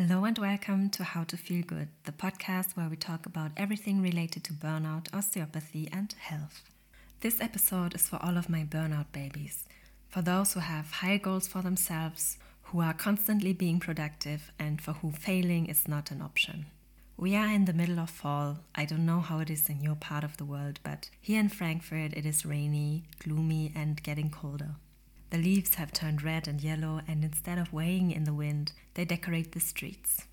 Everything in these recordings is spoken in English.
Hello and welcome to How to Feel Good, the podcast where we talk about everything related to burnout, osteopathy, and health. This episode is for all of my burnout babies, for those who have high goals for themselves, who are constantly being productive, and for whom failing is not an option. We are in the middle of fall. I don't know how it is in your part of the world, but here in Frankfurt it is rainy, gloomy, and getting colder. The leaves have turned red and yellow, and instead of weighing in the wind, they decorate the streets.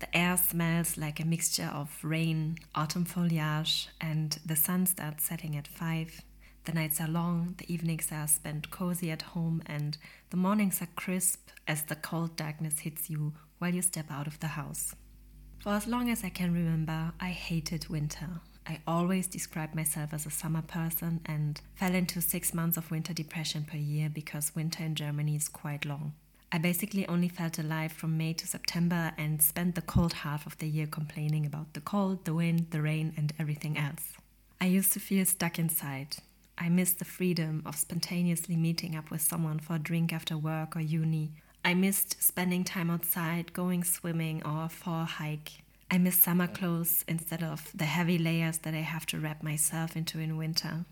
The air smells like a mixture of rain, autumn foliage, and the sun starts setting at 5. The nights are long, the evenings are spent cozy at home, and the mornings are crisp as the cold darkness hits you while you step out of the house. For as long as I can remember, I hated winter. I always described myself as a summer person and fell into six months of winter depression per year because winter in Germany is quite long. I basically only felt alive from May to September and spent the cold half of the year complaining about the cold, the wind, the rain, and everything else. I used to feel stuck inside. I missed the freedom of spontaneously meeting up with someone for a drink after work or uni. I missed spending time outside, going swimming, or for a hike. I miss summer clothes instead of the heavy layers that I have to wrap myself into in winter.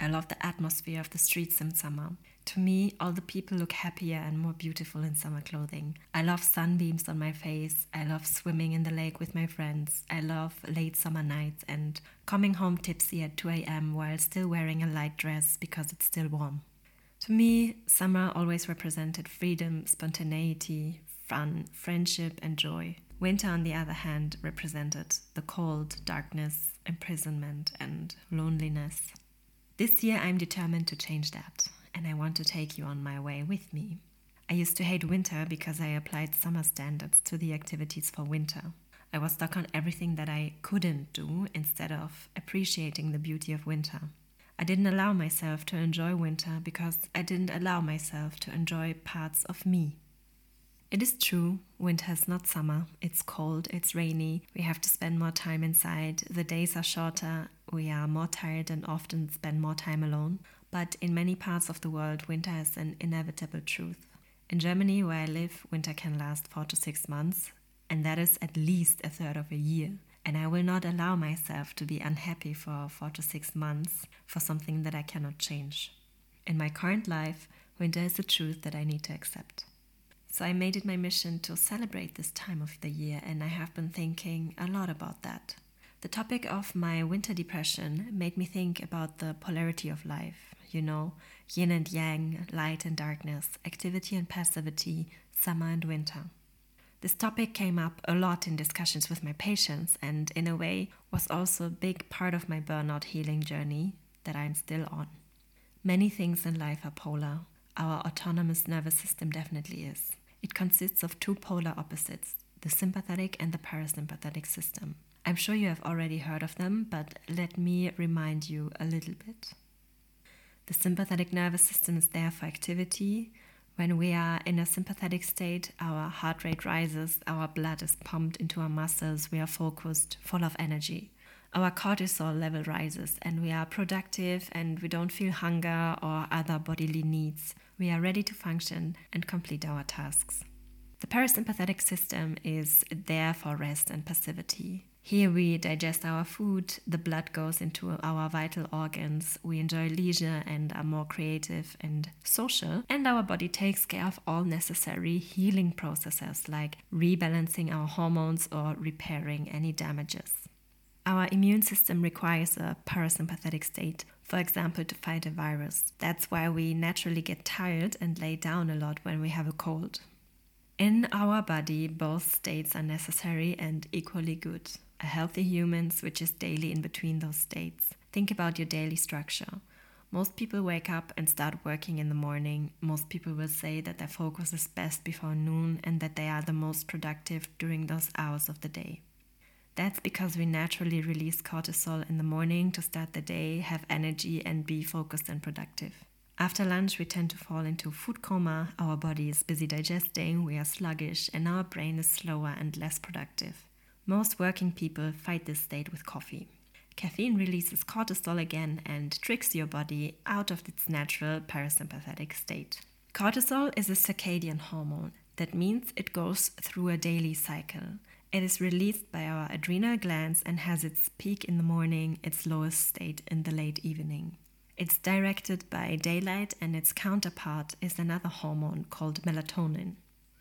I love the atmosphere of the streets in summer. To me, all the people look happier and more beautiful in summer clothing. I love sunbeams on my face. I love swimming in the lake with my friends. I love late summer nights and coming home tipsy at 2 a.m. while still wearing a light dress because it's still warm. To me, summer always represented freedom, spontaneity, fun, friendship, and joy. Winter, on the other hand, represented the cold, darkness, imprisonment, and loneliness. This year, I'm determined to change that, and I want to take you on my way with me. I used to hate winter because I applied summer standards to the activities for winter. I was stuck on everything that I couldn't do instead of appreciating the beauty of winter. I didn't allow myself to enjoy winter because I didn't allow myself to enjoy parts of me. It is true, winter is not summer. It's cold, it's rainy, we have to spend more time inside, the days are shorter, we are more tired and often spend more time alone. But in many parts of the world, winter is an inevitable truth. In Germany, where I live, winter can last four to six months, and that is at least a third of a year. And I will not allow myself to be unhappy for four to six months for something that I cannot change. In my current life, winter is a truth that I need to accept. So I made it my mission to celebrate this time of the year, and I have been thinking a lot about that. The topic of my winter depression made me think about the polarity of life, you know, yin and yang, light and darkness, activity and passivity, summer and winter. This topic came up a lot in discussions with my patients, and in a way was also a big part of my burnout healing journey that I'm still on. Many things in life are polar. Our autonomous nervous system definitely is. It consists of two polar opposites, the sympathetic and the parasympathetic system. I'm sure you have already heard of them, but let me remind you a little bit. The sympathetic nervous system is there for activity. When we are in a sympathetic state, our heart rate rises, our blood is pumped into our muscles, we are focused, full of energy. Our cortisol level rises, and we are productive and we don't feel hunger or other bodily needs we are ready to function and complete our tasks. The parasympathetic system is there for rest and passivity. Here we digest our food, the blood goes into our vital organs, we enjoy leisure and are more creative and social, and our body takes care of all necessary healing processes like rebalancing our hormones or repairing any damages. Our immune system requires a parasympathetic state, for example, to fight a virus. That's why we naturally get tired and lay down a lot when we have a cold. In our body, both states are necessary and equally good. A healthy human switches daily in between those states. Think about your daily structure. Most people wake up and start working in the morning. Most people will say that their focus is best before noon and that they are the most productive during those hours of the day. That's because we naturally release cortisol in the morning to start the day, have energy, and be focused and productive. After lunch, we tend to fall into food coma, our body is busy digesting, we are sluggish, and our brain is slower and less productive. Most working people fight this state with coffee. Caffeine releases cortisol again and tricks your body out of its natural parasympathetic state. Cortisol is a circadian hormone. That means it goes through a daily cycle. It is released by our adrenal glands and has its peak in the morning, its lowest state in the late evening. It's directed by daylight, and its counterpart is another hormone called melatonin.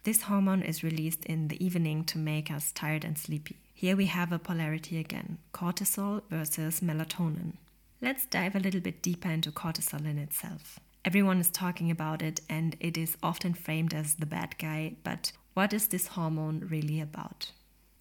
This hormone is released in the evening to make us tired and sleepy. Here we have a polarity again cortisol versus melatonin. Let's dive a little bit deeper into cortisol in itself. Everyone is talking about it, and it is often framed as the bad guy, but what is this hormone really about?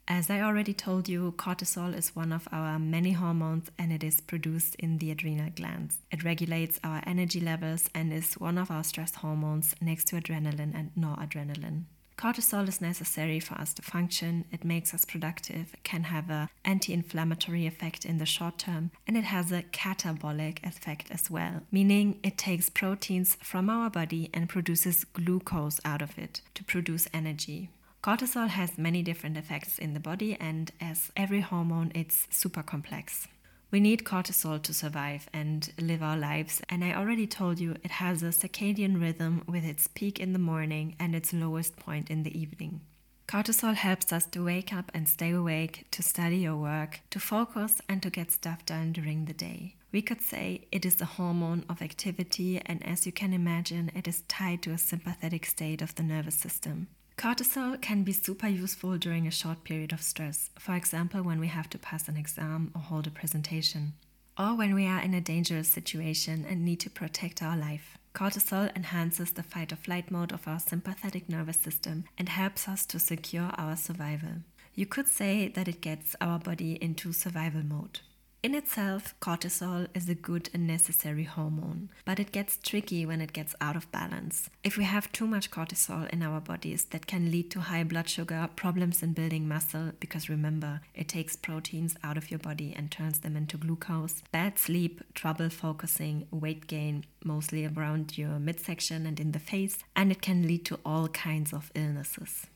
As I already told you, cortisol is one of our many hormones and it is produced in the adrenal glands. It regulates our energy levels and is one of our stress hormones next to adrenaline and noradrenaline. Cortisol is necessary for us to function, it makes us productive, it can have an anti inflammatory effect in the short term, and it has a catabolic effect as well, meaning it takes proteins from our body and produces glucose out of it to produce energy. Cortisol has many different effects in the body, and as every hormone, it's super complex. We need cortisol to survive and live our lives, and I already told you it has a circadian rhythm with its peak in the morning and its lowest point in the evening. Cortisol helps us to wake up and stay awake, to study or work, to focus, and to get stuff done during the day. We could say it is the hormone of activity, and as you can imagine, it is tied to a sympathetic state of the nervous system. Cortisol can be super useful during a short period of stress, for example, when we have to pass an exam or hold a presentation, or when we are in a dangerous situation and need to protect our life. Cortisol enhances the fight or flight mode of our sympathetic nervous system and helps us to secure our survival. You could say that it gets our body into survival mode. In itself, cortisol is a good and necessary hormone, but it gets tricky when it gets out of balance. If we have too much cortisol in our bodies, that can lead to high blood sugar, problems in building muscle, because remember, it takes proteins out of your body and turns them into glucose, bad sleep, trouble focusing, weight gain, mostly around your midsection and in the face, and it can lead to all kinds of illnesses.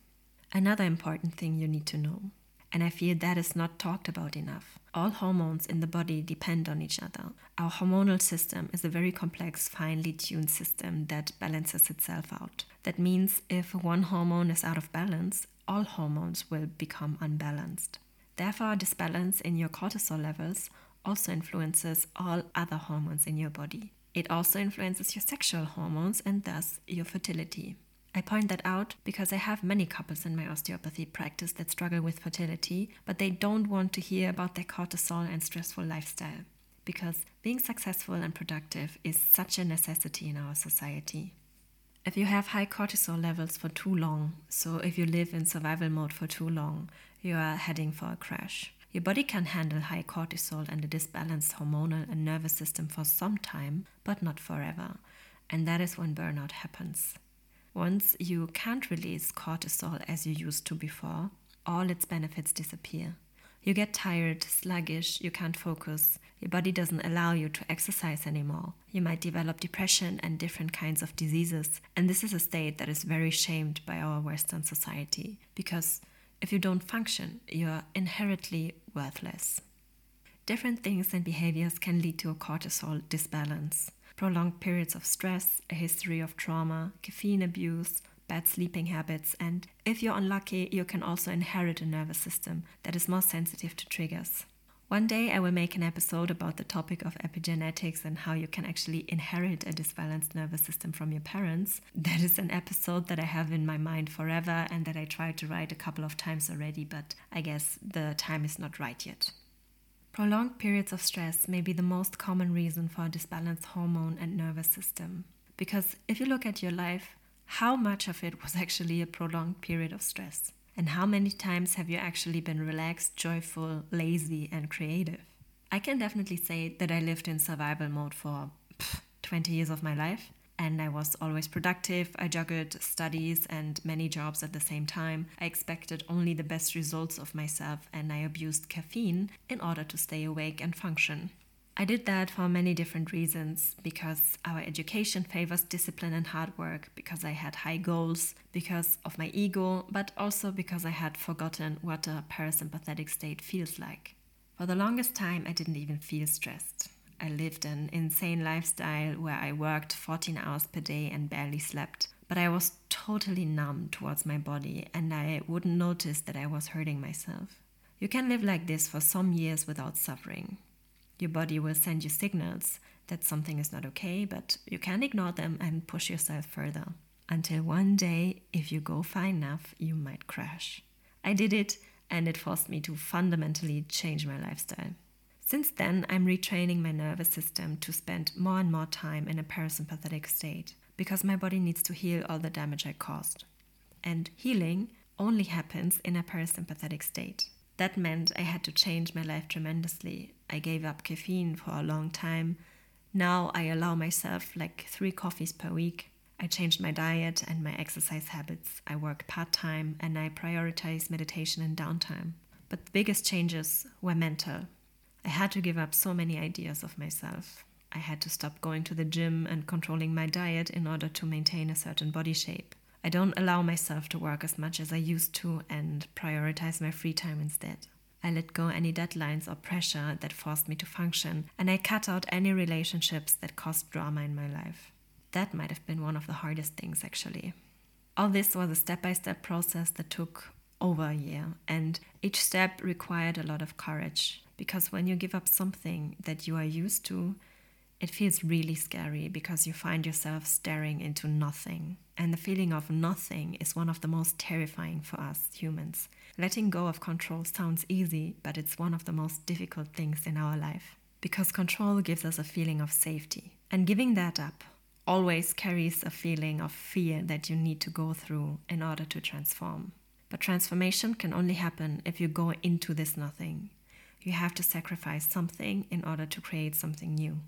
Another important thing you need to know and I feel that is not talked about enough. All hormones in the body depend on each other. Our hormonal system is a very complex, finely tuned system that balances itself out. That means if one hormone is out of balance, all hormones will become unbalanced. Therefore, this balance in your cortisol levels also influences all other hormones in your body. It also influences your sexual hormones and thus your fertility. I point that out because I have many couples in my osteopathy practice that struggle with fertility, but they don't want to hear about their cortisol and stressful lifestyle. Because being successful and productive is such a necessity in our society. If you have high cortisol levels for too long, so if you live in survival mode for too long, you are heading for a crash. Your body can handle high cortisol and a disbalanced hormonal and nervous system for some time, but not forever. And that is when burnout happens. Once you can't release cortisol as you used to before, all its benefits disappear. You get tired, sluggish, you can't focus, your body doesn't allow you to exercise anymore. You might develop depression and different kinds of diseases, and this is a state that is very shamed by our Western society because if you don't function, you're inherently worthless. Different things and behaviors can lead to a cortisol disbalance prolonged periods of stress, a history of trauma, caffeine abuse, bad sleeping habits, and if you're unlucky, you can also inherit a nervous system that is more sensitive to triggers. One day I will make an episode about the topic of epigenetics and how you can actually inherit a disbalanced nervous system from your parents. That is an episode that I have in my mind forever and that I tried to write a couple of times already, but I guess the time is not right yet. Prolonged periods of stress may be the most common reason for a disbalanced hormone and nervous system. Because if you look at your life, how much of it was actually a prolonged period of stress? And how many times have you actually been relaxed, joyful, lazy, and creative? I can definitely say that I lived in survival mode for pff, 20 years of my life and I was always productive. I juggled studies and many jobs at the same time. I expected only the best results of myself, and I abused caffeine in order to stay awake and function. I did that for many different reasons because our education favors discipline and hard work, because I had high goals, because of my ego, but also because I had forgotten what a parasympathetic state feels like. For the longest time, I didn't even feel stressed. I lived an insane lifestyle where I worked 14 hours per day and barely slept. But I was totally numb towards my body and I wouldn't notice that I was hurting myself. You can live like this for some years without suffering. Your body will send you signals that something is not okay, but you can ignore them and push yourself further. Until one day, if you go far enough, you might crash. I did it, and it forced me to fundamentally change my lifestyle. Since then, I'm retraining my nervous system to spend more and more time in a parasympathetic state because my body needs to heal all the damage I caused. And healing only happens in a parasympathetic state. That meant I had to change my life tremendously. I gave up caffeine for a long time. Now I allow myself like three coffees per week. I changed my diet and my exercise habits. I work part time and I prioritize meditation and downtime. But the biggest changes were mental. I had to give up so many ideas of myself. I had to stop going to the gym and controlling my diet in order to maintain a certain body shape. I don't allow myself to work as much as I used to and prioritize my free time instead. I let go any deadlines or pressure that forced me to function, and I cut out any relationships that caused drama in my life. That might have been one of the hardest things, actually. All this was a step by step process that took over a year, and each step required a lot of courage because when you give up something that you are used to, it feels really scary because you find yourself staring into nothing. And the feeling of nothing is one of the most terrifying for us humans. Letting go of control sounds easy, but it's one of the most difficult things in our life. Because control gives us a feeling of safety. And giving that up always carries a feeling of fear that you need to go through in order to transform. But transformation can only happen if you go into this nothing you have to sacrifice something in order to create something new.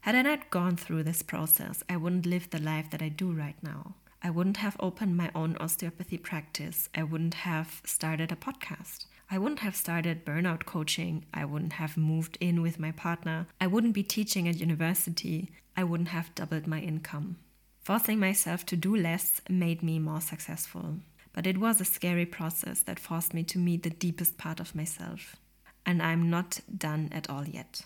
Had I not gone through this process, I wouldn't live the life that I do right now. I wouldn't have opened my own osteopathy practice. I wouldn't have started a podcast. I wouldn't have started burnout coaching. I wouldn't have moved in with my partner. I wouldn't be teaching at university. I wouldn't have doubled my income. Forcing myself to do less made me more successful. But it was a scary process that forced me to meet the deepest part of myself and I'm not done at all yet.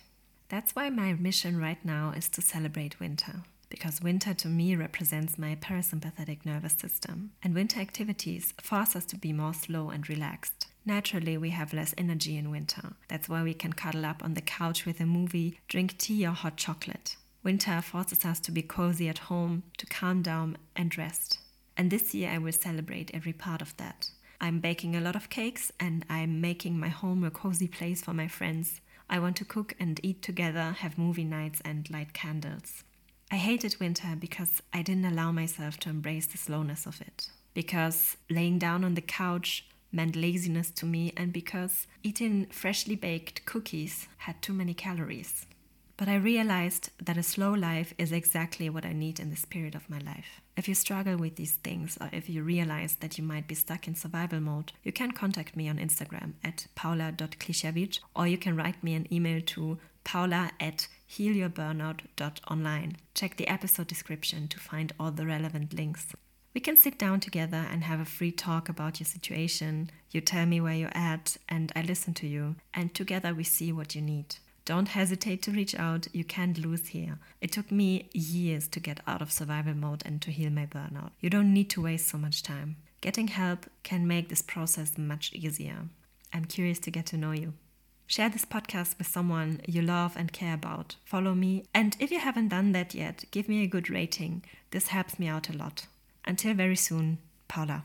That's why my mission right now is to celebrate winter. Because winter to me represents my parasympathetic nervous system, and winter activities force us to be more slow and relaxed. Naturally, we have less energy in winter. That's why we can cuddle up on the couch with a movie, drink tea or hot chocolate. Winter forces us to be cozy at home, to calm down and rest. And this year I will celebrate every part of that. I'm baking a lot of cakes and I'm making my home a cozy place for my friends. I want to cook and eat together, have movie nights, and light candles. I hated winter because I didn't allow myself to embrace the slowness of it. Because laying down on the couch meant laziness to me, and because eating freshly baked cookies had too many calories. But I realized that a slow life is exactly what I need in this period of my life. If you struggle with these things, or if you realize that you might be stuck in survival mode, you can contact me on Instagram at paula.klisiewicz, or you can write me an email to paula at healyourburnout.online. Check the episode description to find all the relevant links. We can sit down together and have a free talk about your situation. You tell me where you're at, and I listen to you, and together we see what you need. Don't hesitate to reach out. You can't lose here. It took me years to get out of survival mode and to heal my burnout. You don't need to waste so much time. Getting help can make this process much easier. I'm curious to get to know you. Share this podcast with someone you love and care about. Follow me. And if you haven't done that yet, give me a good rating. This helps me out a lot. Until very soon, Paula.